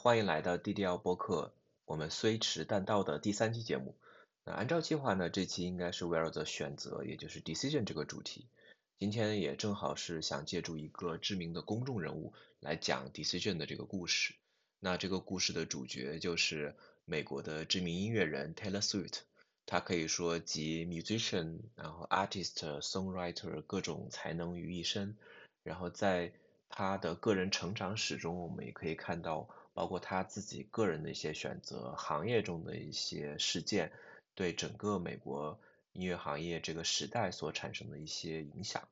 欢迎来到 DDL 播客，我们虽迟但到的第三期节目。那按照计划呢，这期应该是围绕着选择，也就是 decision 这个主题。今天也正好是想借助一个知名的公众人物来讲 decision 的这个故事。那这个故事的主角就是美国的知名音乐人 Taylor Swift，他可以说集 musician，然后 artist、songwriter 各种才能于一身，然后在他的个人成长史中，我们也可以看到，包括他自己个人的一些选择，行业中的一些事件，对整个美国音乐行业这个时代所产生的一些影响。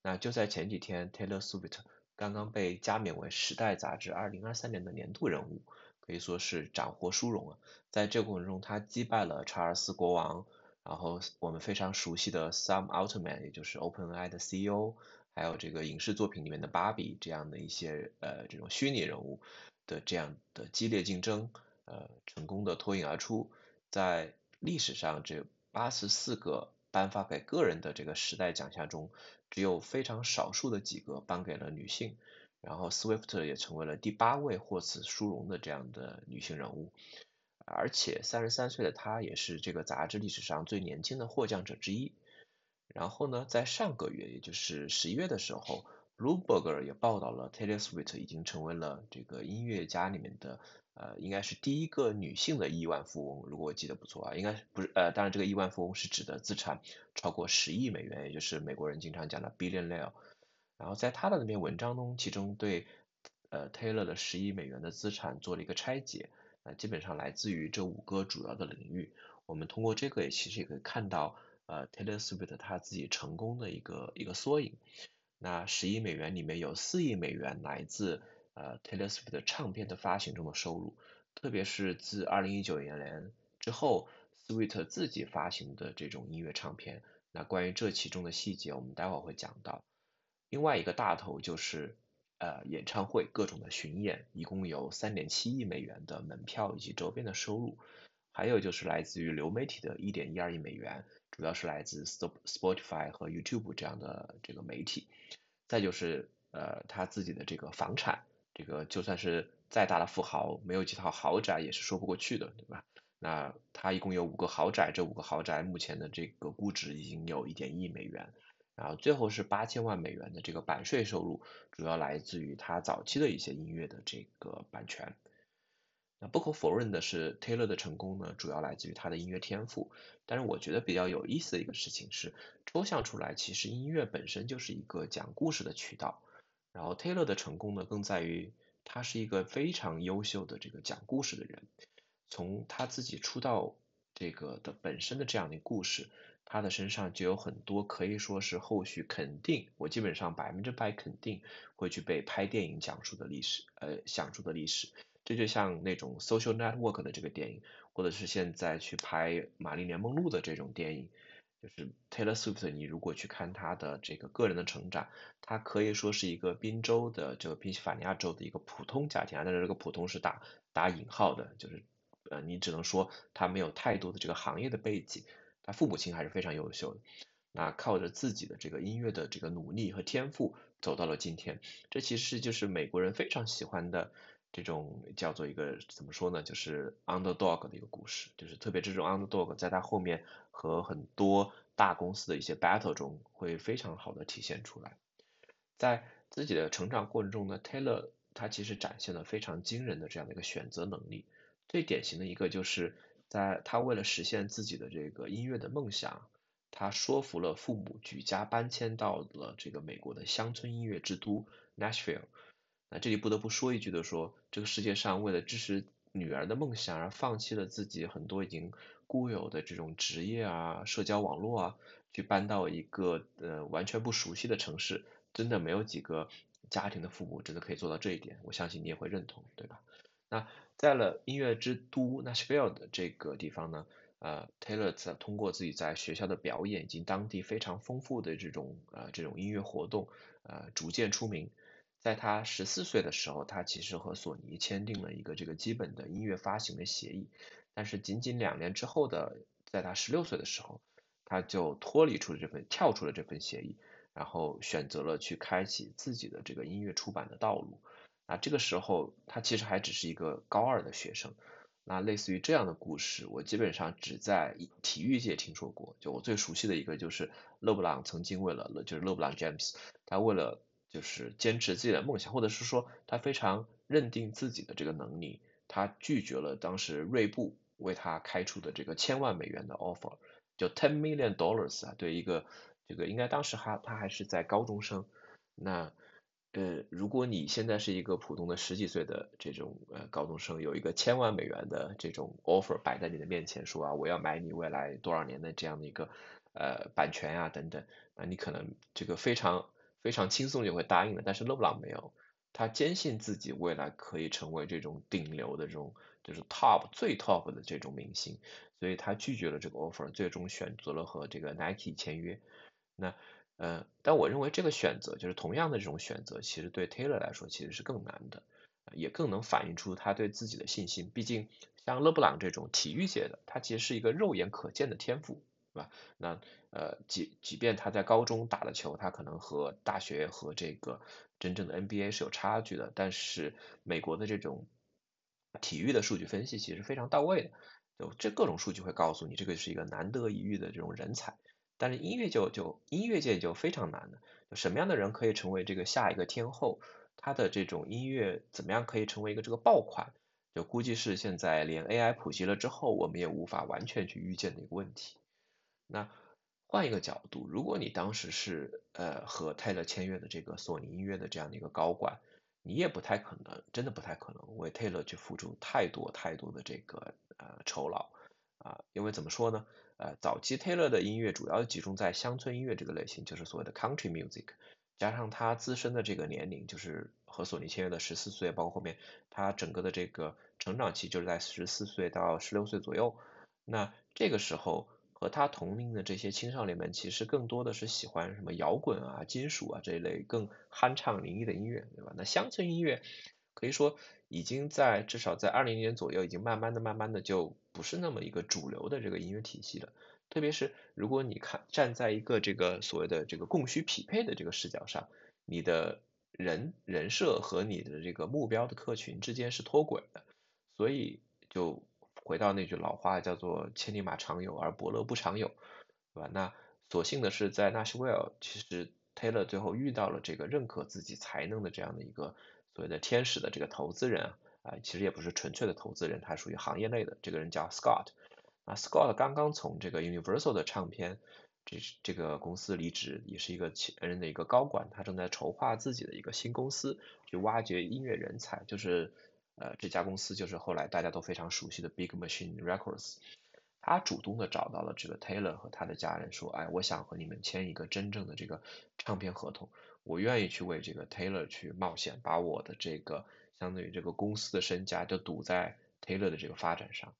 那就在前几天，Taylor Swift 刚刚被加冕为《时代》杂志2023年的年度人物，可以说是斩获殊荣啊。在这个过程中，他击败了查尔斯国王，然后我们非常熟悉的 Sam Altman，也就是 OpenAI 的 CEO。还有这个影视作品里面的芭比这样的一些呃这种虚拟人物的这样的激烈竞争，呃成功的脱颖而出，在历史上这八十四个颁发给个人的这个时代奖项中，只有非常少数的几个颁给了女性，然后 Swift 也成为了第八位获此殊荣的这样的女性人物，而且三十三岁的她也是这个杂志历史上最年轻的获奖者之一。然后呢，在上个月，也就是十一月的时候，Bloomberg 也报道了 Taylor Swift 已经成为了这个音乐家里面的呃，应该是第一个女性的亿万富翁，如果我记得不错啊，应该不是呃，当然这个亿万富翁是指的资产超过十亿美元，也就是美国人经常讲的 billionaire。然后在他的那篇文章中，其中对呃 Taylor 的十亿美元的资产做了一个拆解，那基本上来自于这五个主要的领域。我们通过这个也其实也可以看到。呃，Taylor Swift 他自己成功的一个一个缩影。那十亿美元里面有四亿美元来自呃 Taylor Swift 唱片的发行中的收入，特别是自二零一九年之后，Swift 自己发行的这种音乐唱片。那关于这其中的细节，我们待会儿会讲到。另外一个大头就是呃演唱会各种的巡演，一共有三点七亿美元的门票以及周边的收入，还有就是来自于流媒体的一点一二亿美元。主要是来自 Spotify 和 YouTube 这样的这个媒体，再就是呃他自己的这个房产，这个就算是再大的富豪，没有几套豪宅也是说不过去的，对吧？那他一共有五个豪宅，这五个豪宅目前的这个估值已经有一点一美元，然后最后是八千万美元的这个版税收入，主要来自于他早期的一些音乐的这个版权。不可否认的是，Taylor 的成功呢，主要来自于他的音乐天赋。但是我觉得比较有意思的一个事情是，抽象出来，其实音乐本身就是一个讲故事的渠道。然后 Taylor 的成功呢，更在于他是一个非常优秀的这个讲故事的人。从他自己出道这个的本身的这样的故事，他的身上就有很多可以说是后续肯定，我基本上百分之百肯定会去被拍电影讲述的历史，呃，讲述的历史。这就像那种 social network 的这个电影，或者是现在去拍玛丽莲梦露的这种电影，就是 Taylor Swift，你如果去看他的这个个人的成长，他可以说是一个宾州的这个宾夕法尼亚州的一个普通家庭啊，但是这个普通是打打引号的，就是呃你只能说他没有太多的这个行业的背景，他父母亲还是非常优秀的，那靠着自己的这个音乐的这个努力和天赋走到了今天，这其实就是美国人非常喜欢的。这种叫做一个怎么说呢？就是 underdog 的一个故事，就是特别这种 underdog 在他后面和很多大公司的一些 battle 中会非常好的体现出来。在自己的成长过程中呢，Taylor 他其实展现了非常惊人的这样的一个选择能力。最典型的一个就是在他为了实现自己的这个音乐的梦想，他说服了父母举家搬迁到了这个美国的乡村音乐之都 Nashville。那这里不得不说一句的说，这个世界上为了支持女儿的梦想而放弃了自己很多已经固有的这种职业啊、社交网络啊，去搬到一个呃完全不熟悉的城市，真的没有几个家庭的父母真的可以做到这一点。我相信你也会认同，对吧？那在了音乐之都 Nashville 的这个地方呢，呃，Taylor 通过自己在学校的表演以及当地非常丰富的这种呃这种音乐活动，呃，逐渐出名。在他十四岁的时候，他其实和索尼签订了一个这个基本的音乐发行的协议，但是仅仅两年之后的，在他十六岁的时候，他就脱离出了这份，跳出了这份协议，然后选择了去开启自己的这个音乐出版的道路。那，这个时候他其实还只是一个高二的学生。那类似于这样的故事，我基本上只在体育界听说过。就我最熟悉的一个，就是勒布朗曾经为了，就是勒布朗 James，他为了就是坚持自己的梦想，或者是说他非常认定自己的这个能力，他拒绝了当时锐步为他开出的这个千万美元的 offer，就 ten million dollars 啊，对一个这个应该当时还他还是在高中生，那。呃，如果你现在是一个普通的十几岁的这种呃高中生，有一个千万美元的这种 offer 摆在你的面前，说啊我要买你未来多少年的这样的一个呃版权啊等等，那你可能这个非常非常轻松就会答应了。但是勒布朗没有，他坚信自己未来可以成为这种顶流的这种就是 top 最 top 的这种明星，所以他拒绝了这个 offer，最终选择了和这个 Nike 签约。那。呃，但我认为这个选择就是同样的这种选择，其实对 Taylor 来说其实是更难的，也更能反映出他对自己的信心。毕竟像勒布朗这种体育界的，他其实是一个肉眼可见的天赋，对吧？那呃，即即便他在高中打的球，他可能和大学和这个真正的 NBA 是有差距的，但是美国的这种体育的数据分析其实非常到位的，就这各种数据会告诉你，这个是一个难得一遇的这种人才。但是音乐就就音乐界就非常难的，就，什么样的人可以成为这个下一个天后？他的这种音乐怎么样可以成为一个这个爆款？就估计是现在连 AI 普及了之后，我们也无法完全去预见的一个问题。那换一个角度，如果你当时是呃和泰勒签约的这个索尼音乐的这样的一个高管，你也不太可能，真的不太可能为泰勒去付出太多太多的这个呃酬劳啊，因为怎么说呢？呃，早期 Taylor 的音乐主要集中在乡村音乐这个类型，就是所谓的 Country Music，加上他自身的这个年龄，就是和索尼签约的十四岁，包括后面他整个的这个成长期就是在十四岁到十六岁左右。那这个时候和他同龄的这些青少年们，其实更多的是喜欢什么摇滚啊、金属啊这一类更酣畅淋漓的音乐，对吧？那乡村音乐可以说已经在至少在二零年左右，已经慢慢的、慢慢的就。不是那么一个主流的这个音乐体系了，特别是如果你看站在一个这个所谓的这个供需匹配的这个视角上，你的人人设和你的这个目标的客群之间是脱轨的，所以就回到那句老话叫做千里马常有而伯乐不常有，对吧？那所幸的是在纳什维尔，其实 Taylor 最后遇到了这个认可自己才能的这样的一个所谓的天使的这个投资人啊。啊，其实也不是纯粹的投资人，他属于行业内的。这个人叫 Scott，啊，Scott 刚刚从这个 Universal 的唱片这是这个公司离职，也是一个前任的一个高管，他正在筹划自己的一个新公司，去挖掘音乐人才。就是呃，这家公司就是后来大家都非常熟悉的 Big Machine Records。他主动的找到了这个 Taylor 和他的家人，说，哎，我想和你们签一个真正的这个唱片合同，我愿意去为这个 Taylor 去冒险，把我的这个。相当于这个公司的身家就赌在 Taylor 的这个发展上。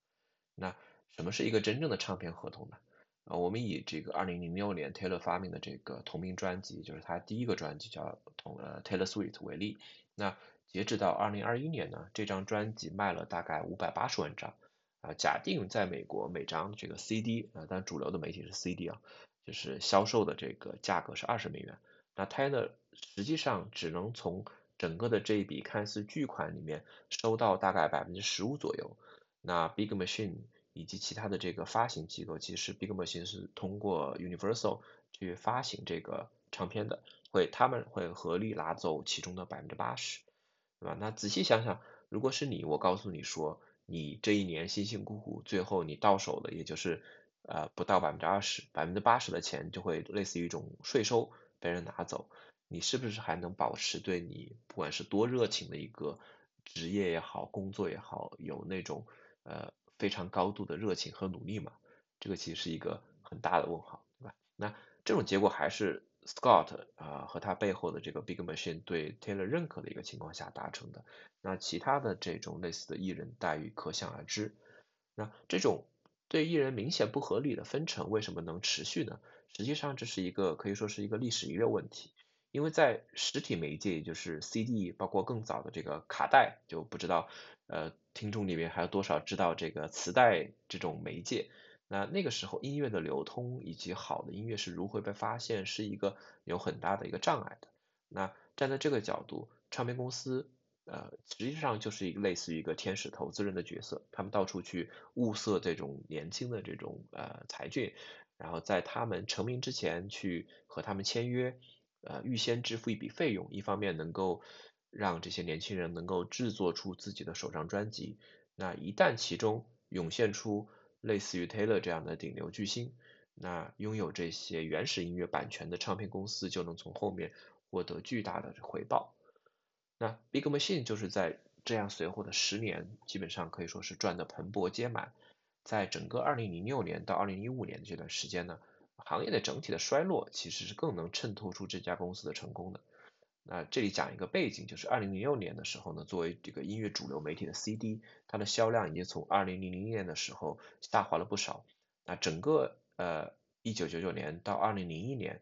那什么是一个真正的唱片合同呢？啊，我们以这个2006年 Taylor 发明的这个同名专辑，就是他第一个专辑叫同呃 Taylor Swift 为例。那截止到2021年呢，这张专辑卖了大概580万张。啊，假定在美国每张这个 CD 啊，但主流的媒体是 CD 啊，就是销售的这个价格是二十美元。那 Taylor 实际上只能从整个的这一笔看似巨款里面收到大概百分之十五左右，那 Big Machine 以及其他的这个发行机构，其实 Big Machine 是通过 Universal 去发行这个唱片的，会他们会合力拿走其中的百分之八十，对吧？那仔细想想，如果是你，我告诉你说，你这一年辛辛苦苦，最后你到手的也就是呃不到百分之二十，百分之八十的钱就会类似于一种税收被人拿走。你是不是还能保持对你不管是多热情的一个职业也好，工作也好，有那种呃非常高度的热情和努力嘛？这个其实是一个很大的问号，对吧？那这种结果还是 Scott 啊和他背后的这个 Big Machine 对 Taylor 认可的一个情况下达成的。那其他的这种类似的艺人待遇可想而知。那这种对艺人明显不合理的分成为什么能持续呢？实际上这是一个可以说是一个历史遗留问题。因为在实体媒介，也就是 CD，包括更早的这个卡带，就不知道，呃，听众里面还有多少知道这个磁带这种媒介。那那个时候音乐的流通以及好的音乐是如何被发现，是一个有很大的一个障碍的。那站在这个角度，唱片公司呃，实际上就是一个类似于一个天使投资人的角色，他们到处去物色这种年轻的这种呃才俊，然后在他们成名之前去和他们签约，呃，预先支付一笔费用，一方面能够让这些年轻人能够制作出自己的首张专辑，那一旦其中涌现出类似于 Taylor 这样的顶流巨星，那拥有这些原始音乐版权的唱片公司就能从后面获得巨大的回报。那 Big Machine 就是在这样随后的十年，基本上可以说是赚得盆钵皆满。在整个2006年到2015年的这段时间呢，行业的整体的衰落其实是更能衬托出这家公司的成功的。那这里讲一个背景，就是2006年的时候呢，作为这个音乐主流媒体的 CD，它的销量已经从2000年的时候下滑了不少。那整个呃1999年到2001年。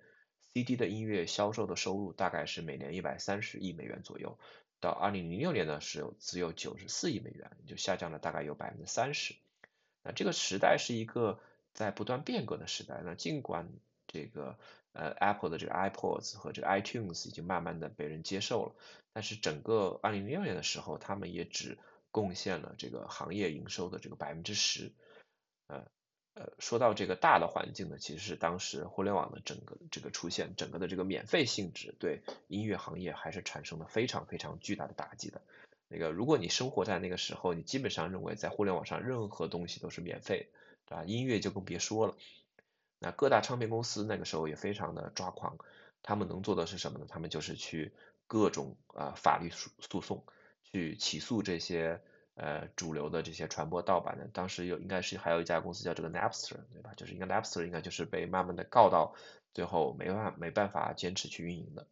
CD 的音乐销售的收入大概是每年一百三十亿美元左右，到二零零六年呢是有只有九十四亿美元，就下降了大概有百分之三十。那这个时代是一个在不断变革的时代。那尽管这个呃 Apple 的这个 iPods 和这个 iTunes 已经慢慢的被人接受了，但是整个二零零六年的时候，他们也只贡献了这个行业营收的这个百分之十，呃。呃，说到这个大的环境呢，其实是当时互联网的整个这个出现，整个的这个免费性质对音乐行业还是产生了非常非常巨大的打击的。那个，如果你生活在那个时候，你基本上认为在互联网上任何东西都是免费，对吧？音乐就更别说了。那各大唱片公司那个时候也非常的抓狂，他们能做的是什么呢？他们就是去各种啊法律诉诉讼，去起诉这些。呃，主流的这些传播盗版的，当时有应该是还有一家公司叫这个 Napster，对吧？就是应该 Napster 应该就是被慢慢的告到最后没办法没办法坚持去运营的。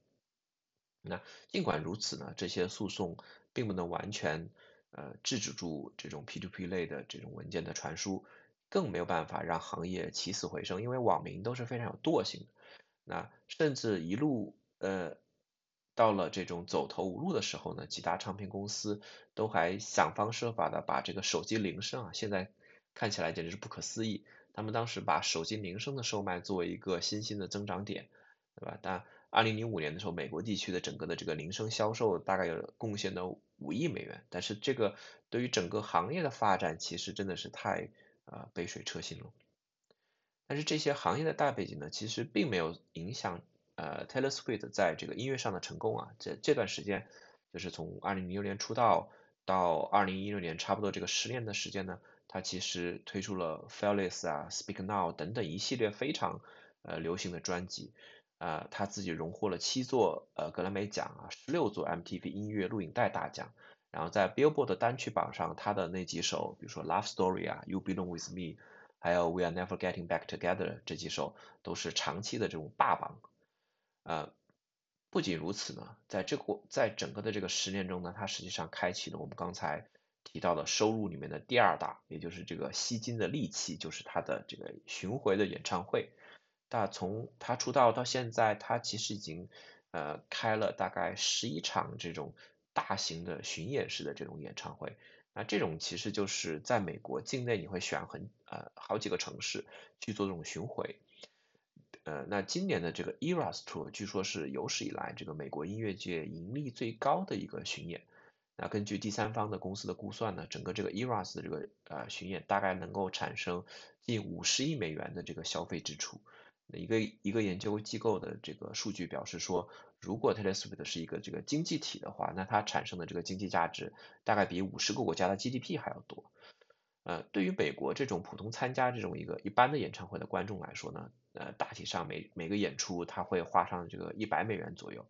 那尽管如此呢，这些诉讼并不能完全呃制止住这种 P2P 类的这种文件的传输，更没有办法让行业起死回生，因为网民都是非常有惰性的。那甚至一路呃。到了这种走投无路的时候呢，几大唱片公司都还想方设法的把这个手机铃声啊，现在看起来简直是不可思议。他们当时把手机铃声的售卖作为一个新兴的增长点，对吧？但二零零五年的时候，美国地区的整个的这个铃声销售大概有贡献了五亿美元，但是这个对于整个行业的发展其实真的是太啊杯水车薪了。但是这些行业的大背景呢，其实并没有影响。呃，Taylor Swift 在这个音乐上的成功啊，这这段时间就是从二零零六年出道到二零一六年，差不多这个十年的时间呢，他其实推出了 Fearless 啊、Speak Now 等等一系列非常呃流行的专辑，啊，他自己荣获了七座呃格莱美奖啊，十六座 MTV 音乐录影带大奖，然后在 Billboard 单曲榜上，他的那几首，比如说 Love Story 啊、You Belong With Me，还有 We Are Never Getting Back Together 这几首都是长期的这种霸榜。呃，不仅如此呢，在这个在整个的这个十年中呢，他实际上开启了我们刚才提到的收入里面的第二大，也就是这个吸金的利器，就是他的这个巡回的演唱会。那从他出道到现在，他其实已经呃开了大概十一场这种大型的巡演式的这种演唱会。那这种其实就是在美国境内，你会选很呃好几个城市去做这种巡回。呃，那今年的这个 Eras Tour 据说是有史以来这个美国音乐界盈利最高的一个巡演。那根据第三方的公司的估算呢，整个这个 Eras 的这个呃巡演大概能够产生近五十亿美元的这个消费支出。一个一个研究机构的这个数据表示说，如果 Taylor Swift 是一个这个经济体的话，那它产生的这个经济价值大概比五十个国家的 GDP 还要多。呃，对于美国这种普通参加这种一个一般的演唱会的观众来说呢，呃，大体上每每个演出他会花上这个一百美元左右。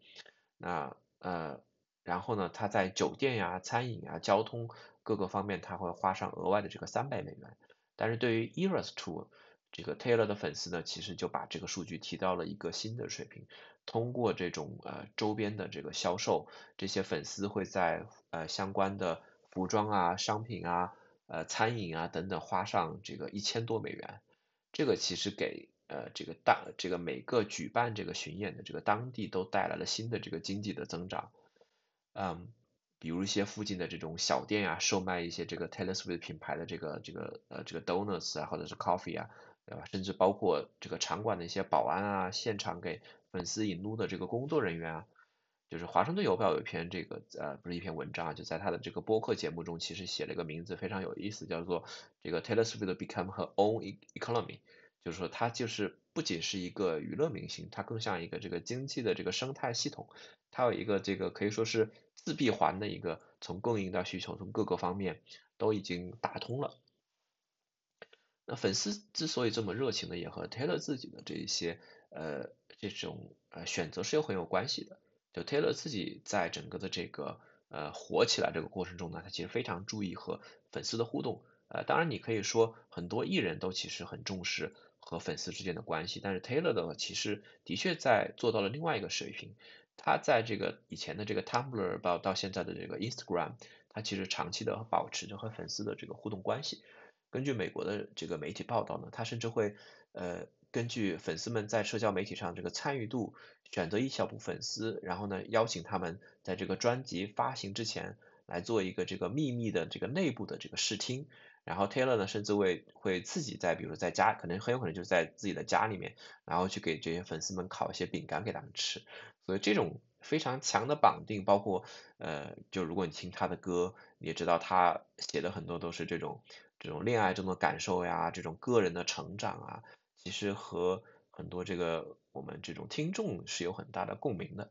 那呃，然后呢，他在酒店呀、餐饮啊、交通各个方面他会花上额外的这个三百美元。但是对于 Eras Tour 这个 Taylor 的粉丝呢，其实就把这个数据提到了一个新的水平。通过这种呃周边的这个销售，这些粉丝会在呃相关的服装啊、商品啊。呃，餐饮啊等等，花上这个一千多美元，这个其实给呃这个当这个每个举办这个巡演的这个当地都带来了新的这个经济的增长。嗯，比如一些附近的这种小店啊，售卖一些这个 Taylor Swift 品牌的这个这个呃这个 donuts 啊，或者是 coffee 啊，对吧？甚至包括这个场馆的一些保安啊，现场给粉丝引路的这个工作人员啊，就是华盛顿邮报有一篇这个呃不是一篇文章啊，就在他的这个播客节目中，其实写了一个名字非常有意思，叫做这个 Taylor Swift become her own economy，就是说他就是不仅是一个娱乐明星，他更像一个这个经济的这个生态系统，它有一个这个可以说是自闭环的一个从供应到需求，从各个方面都已经打通了。那粉丝之所以这么热情呢，也和 Taylor 自己的这一些呃这种呃选择是有很有关系的。就 Taylor 自己在整个的这个呃火起来这个过程中呢，他其实非常注意和粉丝的互动。呃，当然你可以说很多艺人都其实很重视和粉丝之间的关系，但是 Taylor 的其实的确在做到了另外一个水平。他在这个以前的这个 Tumblr 到到现在的这个 Instagram，他其实长期的保持着和粉丝的这个互动关系。根据美国的这个媒体报道呢，他甚至会呃根据粉丝们在社交媒体上这个参与度，选择一小部分粉丝，然后呢邀请他们在这个专辑发行之前来做一个这个秘密的这个内部的这个试听，然后 Taylor 呢甚至会会自己在比如在家，可能很有可能就是在自己的家里面，然后去给这些粉丝们烤一些饼干给他们吃，所以这种非常强的绑定，包括呃就如果你听他的歌，你也知道他写的很多都是这种。这种恋爱中的感受呀，这种个人的成长啊，其实和很多这个我们这种听众是有很大的共鸣的。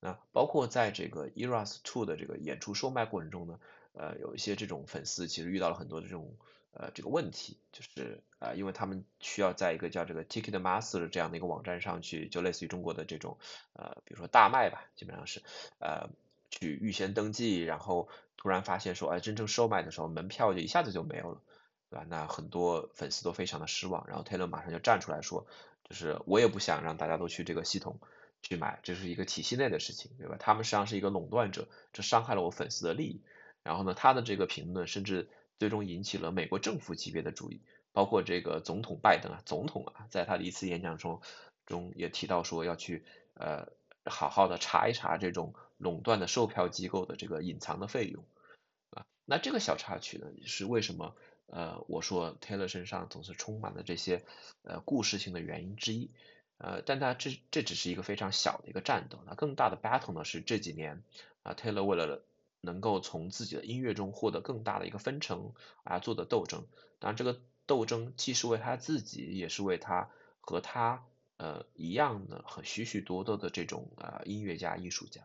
那包括在这个 Eras to 的这个演出售卖过程中呢，呃，有一些这种粉丝其实遇到了很多的这种呃这个问题，就是啊，因为他们需要在一个叫这个 Ticketmaster 这样的一个网站上去，就类似于中国的这种呃，比如说大麦吧，基本上是呃去预先登记，然后。突然发现说，哎，真正售卖的时候，门票就一下子就没有了，对吧？那很多粉丝都非常的失望。然后 Taylor 马上就站出来说，就是我也不想让大家都去这个系统去买，这是一个体系内的事情，对吧？他们实际上是一个垄断者，这伤害了我粉丝的利益。然后呢，他的这个评论甚至最终引起了美国政府级别的注意，包括这个总统拜登啊，总统啊，在他的一次演讲中中也提到说要去呃好好的查一查这种。垄断的售票机构的这个隐藏的费用啊，那这个小插曲呢，是为什么呃我说 Taylor 身上总是充满了这些呃故事性的原因之一，呃，但它这这只是一个非常小的一个战斗，那更大的 battle 呢是这几年啊 Taylor 为了能够从自己的音乐中获得更大的一个分成而做的斗争，当然这个斗争既是为他自己，也是为他和他呃一样的和许许多多的这种呃音乐家艺术家。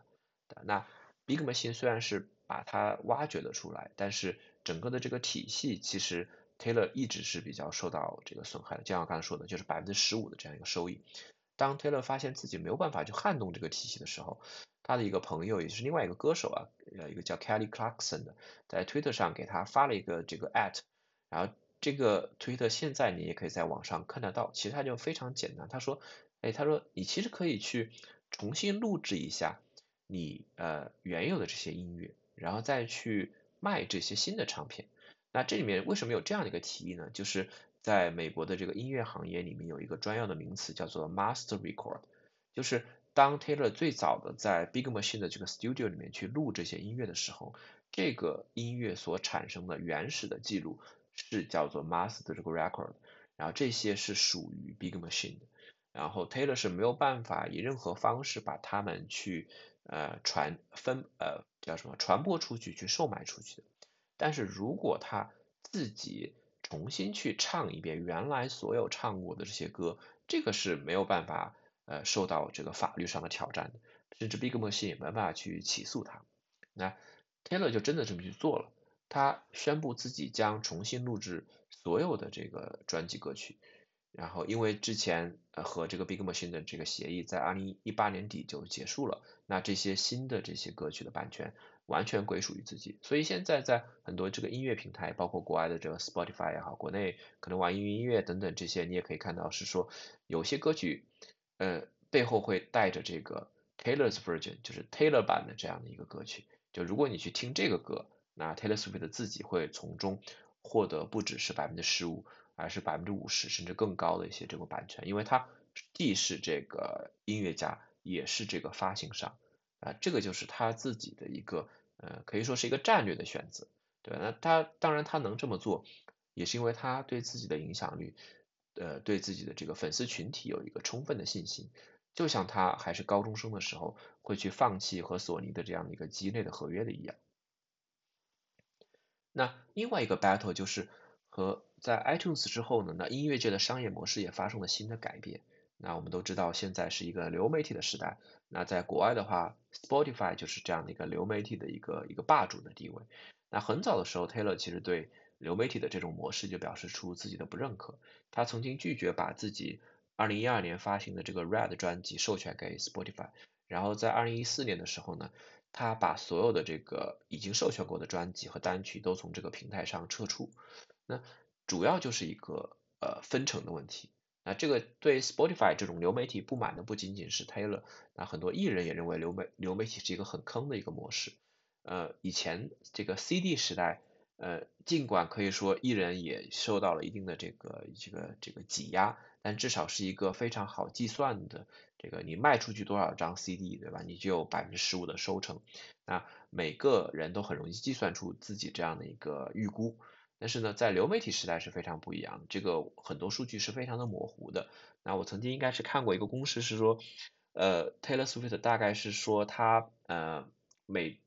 那 Big Machine 虽然是把它挖掘了出来，但是整个的这个体系其实 Taylor 一直是比较受到这个损害的。就像我刚才说的，就是百分之十五的这样一个收益。当 Taylor 发现自己没有办法去撼动这个体系的时候，他的一个朋友，也就是另外一个歌手啊，呃，一个叫 Kelly Clarkson 的，在 Twitter 上给他发了一个这个 at，然后这个 Twitter 现在你也可以在网上看得到，其实它就非常简单。他说，哎，他说你其实可以去重新录制一下。你呃原有的这些音乐，然后再去卖这些新的唱片，那这里面为什么有这样的一个提议呢？就是在美国的这个音乐行业里面有一个专用的名词叫做 master record，就是当 Taylor 最早的在 Big Machine 的这个 studio 里面去录这些音乐的时候，这个音乐所产生的原始的记录是叫做 master 这个 record，然后这些是属于 Big Machine 的，然后 Taylor 是没有办法以任何方式把它们去呃，传分呃叫什么传播出去去售卖出去的，但是如果他自己重新去唱一遍原来所有唱过的这些歌，这个是没有办法呃受到这个法律上的挑战的，甚至 Big Machine 也没办法去起诉他。那 Taylor 就真的这么去做了，他宣布自己将重新录制所有的这个专辑歌曲。然后，因为之前呃和这个 Big Machine 的这个协议在二零一八年底就结束了，那这些新的这些歌曲的版权完全归属于自己，所以现在在很多这个音乐平台，包括国外的这个 Spotify 也好，国内可能网易云音乐等等这些，你也可以看到是说有些歌曲呃背后会带着这个 Taylor's version，就是 Taylor 版的这样的一个歌曲，就如果你去听这个歌，那 Taylor Swift 自己会从中获得不只是百分之十五。而是百分之五十甚至更高的一些这个版权，因为它既是这个音乐家，也是这个发行商啊，这个就是他自己的一个呃，可以说是一个战略的选择，对那他当然他能这么做，也是因为他对自己的影响力，呃，对自己的这个粉丝群体有一个充分的信心。就像他还是高中生的时候会去放弃和索尼的这样的一个机内的合约的一样。那另外一个 battle 就是和在 iTunes 之后呢，那音乐界的商业模式也发生了新的改变。那我们都知道现在是一个流媒体的时代，那在国外的话，Spotify 就是这样的一个流媒体的一个一个霸主的地位。那很早的时候，Taylor 其实对流媒体的这种模式就表示出自己的不认可。他曾经拒绝把自己2012年发行的这个 Red 专辑授权给 Spotify，然后在2014年的时候呢，他把所有的这个已经授权过的专辑和单曲都从这个平台上撤出。那主要就是一个呃分成的问题。那这个对 Spotify 这种流媒体不满的不仅仅是 Taylor，那很多艺人也认为流媒流媒体是一个很坑的一个模式。呃，以前这个 CD 时代，呃，尽管可以说艺人也受到了一定的这个这个这个挤压，但至少是一个非常好计算的，这个你卖出去多少张 CD，对吧？你就有百分之十五的收成，那每个人都很容易计算出自己这样的一个预估。但是呢，在流媒体时代是非常不一样的，这个很多数据是非常的模糊的。那我曾经应该是看过一个公式，是说，呃，Taylor Swift 大概是说他呃每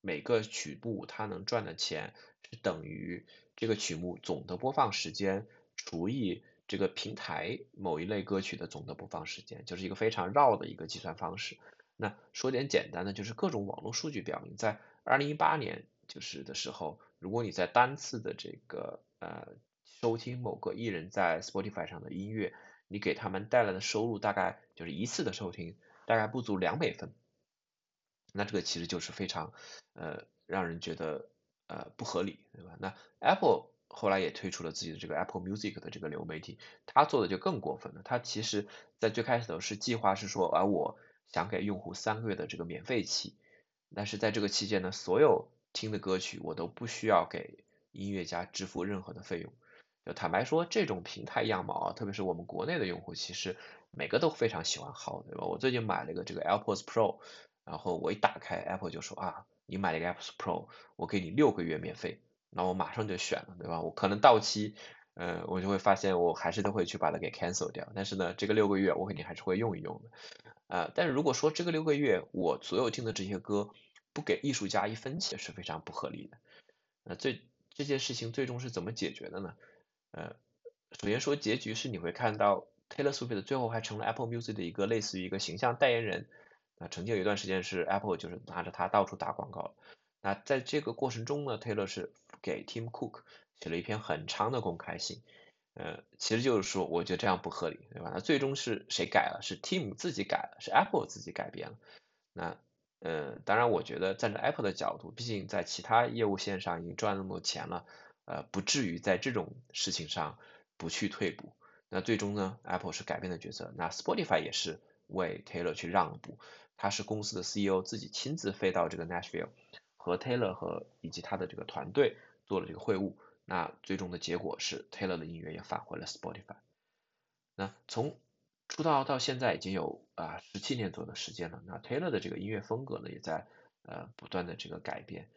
每个曲目他能赚的钱是等于这个曲目总的播放时间除以这个平台某一类歌曲的总的播放时间，就是一个非常绕的一个计算方式。那说点简单的，就是各种网络数据表明，在二零一八年就是的时候，如果你在单次的这个呃收听某个艺人在 Spotify 上的音乐，你给他们带来的收入大概就是一次的收听大概不足两美分。那这个其实就是非常，呃，让人觉得呃不合理，对吧？那 Apple 后来也推出了自己的这个 Apple Music 的这个流媒体，它做的就更过分了。它其实在最开始的是计划是说，啊，我想给用户三个月的这个免费期，但是在这个期间呢，所有听的歌曲我都不需要给音乐家支付任何的费用。就坦白说，这种平台样貌啊，特别是我们国内的用户，其实每个都非常喜欢薅，对吧？我最近买了一个这个 AirPods Pro。然后我一打开 Apple 就说啊，你买了一个 Apple Pro，我给你六个月免费，那我马上就选了，对吧？我可能到期，呃，我就会发现我还是都会去把它给 cancel 掉。但是呢，这个六个月我肯定还是会用一用的，啊，但是如果说这个六个月我所有听的这些歌不给艺术家一分钱是非常不合理的。那这这件事情最终是怎么解决的呢？呃，首先说结局是你会看到 Taylor Swift 最后还成了 Apple Music 的一个类似于一个形象代言人。那曾经有一段时间是 Apple 就是拿着它到处打广告。那在这个过程中呢，Taylor 是给 Tim Cook 写了一篇很长的公开信，呃，其实就是说我觉得这样不合理，对吧？那最终是谁改了？是 Tim 自己改了，是 Apple 自己改变了。那，呃，当然我觉得站在 Apple 的角度，毕竟在其他业务线上已经赚那么多钱了，呃，不至于在这种事情上不去退步。那最终呢，Apple 是改变了角色，那 Spotify 也是为 Taylor 去让步。他是公司的 CEO，自己亲自飞到这个 Nashville，和 Taylor 和以及他的这个团队做了这个会晤。那最终的结果是 Taylor 的音乐也返回了 Spotify。那从出道到现在已经有啊十七年左右的时间了。那 Taylor 的这个音乐风格呢，也在呃不断的这个改变，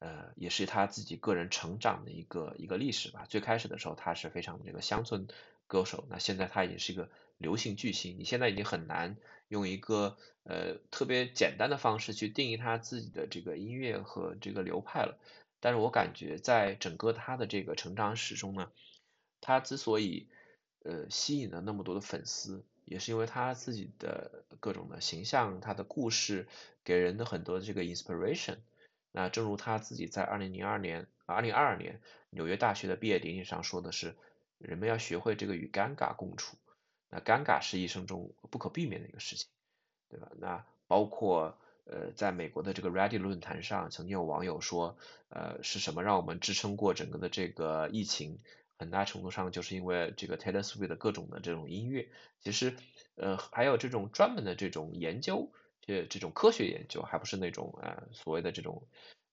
呃也是他自己个人成长的一个一个历史吧。最开始的时候他是非常这个乡村歌手，那现在他已经是一个流行巨星。你现在已经很难。用一个呃特别简单的方式去定义他自己的这个音乐和这个流派了，但是我感觉在整个他的这个成长史中呢，他之所以呃吸引了那么多的粉丝，也是因为他自己的各种的形象，他的故事给人的很多的这个 inspiration。那正如他自己在二零零二年、二零二二年纽约大学的毕业典礼上说的是，人们要学会这个与尴尬共处。那尴尬是一生中不可避免的一个事情，对吧？那包括呃，在美国的这个 Reddit 论坛上，曾经有网友说，呃，是什么让我们支撑过整个的这个疫情？很大程度上就是因为这个 Taylor Swift 的各种的这种音乐。其实，呃，还有这种专门的这种研究，这这种科学研究，还不是那种呃所谓的这种。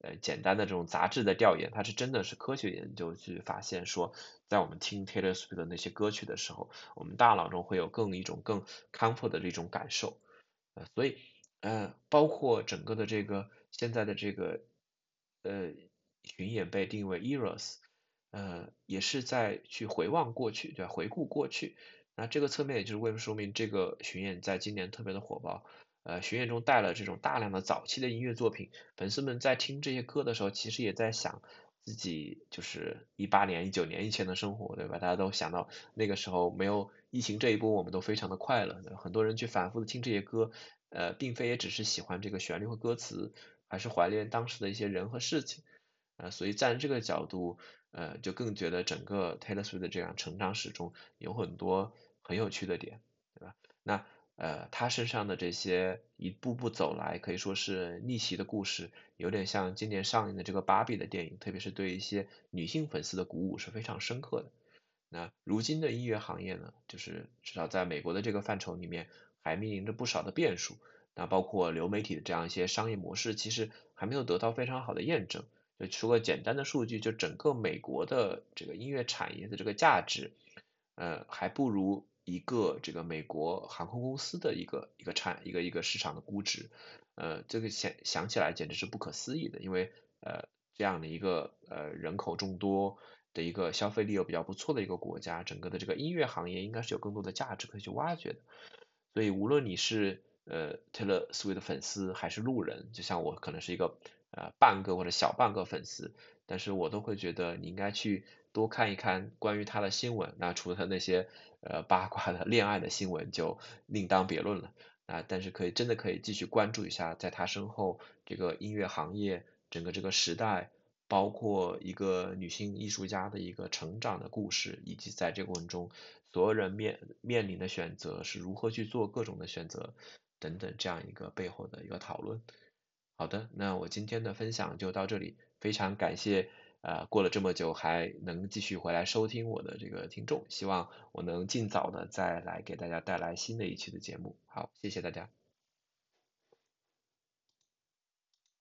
呃，简单的这种杂志的调研，它是真的是科学研究去发现说，在我们听 Taylor Swift 的那些歌曲的时候，我们大脑中会有更一种更 comfort 的这种感受，呃，所以呃，包括整个的这个现在的这个呃巡演被定为 Eras，呃，也是在去回望过去，对吧？回顾过去，那这个侧面也就是为什么说明这个巡演在今年特别的火爆。呃，巡演中带了这种大量的早期的音乐作品，粉丝们在听这些歌的时候，其实也在想自己就是一八年、一九年以前的生活，对吧？大家都想到那个时候没有疫情这一波，我们都非常的快乐。很多人去反复的听这些歌，呃，并非也只是喜欢这个旋律和歌词，还是怀念当时的一些人和事情。呃，所以站这个角度，呃，就更觉得整个 Taylor Swift 的这样成长史中有很多很有趣的点，对吧？那。呃，他身上的这些一步步走来，可以说是逆袭的故事，有点像今年上映的这个芭比的电影，特别是对一些女性粉丝的鼓舞是非常深刻的。那如今的音乐行业呢，就是至少在美国的这个范畴里面，还面临着不少的变数。那包括流媒体的这样一些商业模式，其实还没有得到非常好的验证。除了简单的数据，就整个美国的这个音乐产业的这个价值，呃，还不如。一个这个美国航空公司的一个一个产一个一个市场的估值，呃，这个想想起来简直是不可思议的，因为呃这样的一个呃人口众多的一个消费力又比较不错的一个国家，整个的这个音乐行业应该是有更多的价值可以去挖掘的。所以无论你是呃 Taylor Swift 的粉丝还是路人，就像我可能是一个呃半个或者小半个粉丝，但是我都会觉得你应该去多看一看关于他的新闻。那除了他那些。呃，八卦的恋爱的新闻就另当别论了啊，但是可以真的可以继续关注一下，在他身后这个音乐行业整个这个时代，包括一个女性艺术家的一个成长的故事，以及在这个过程中所有人面面临的选择是如何去做各种的选择等等这样一个背后的一个讨论。好的，那我今天的分享就到这里，非常感谢。呃，过了这么久还能继续回来收听我的这个听众，希望我能尽早的再来给大家带来新的一期的节目。好，谢谢大家。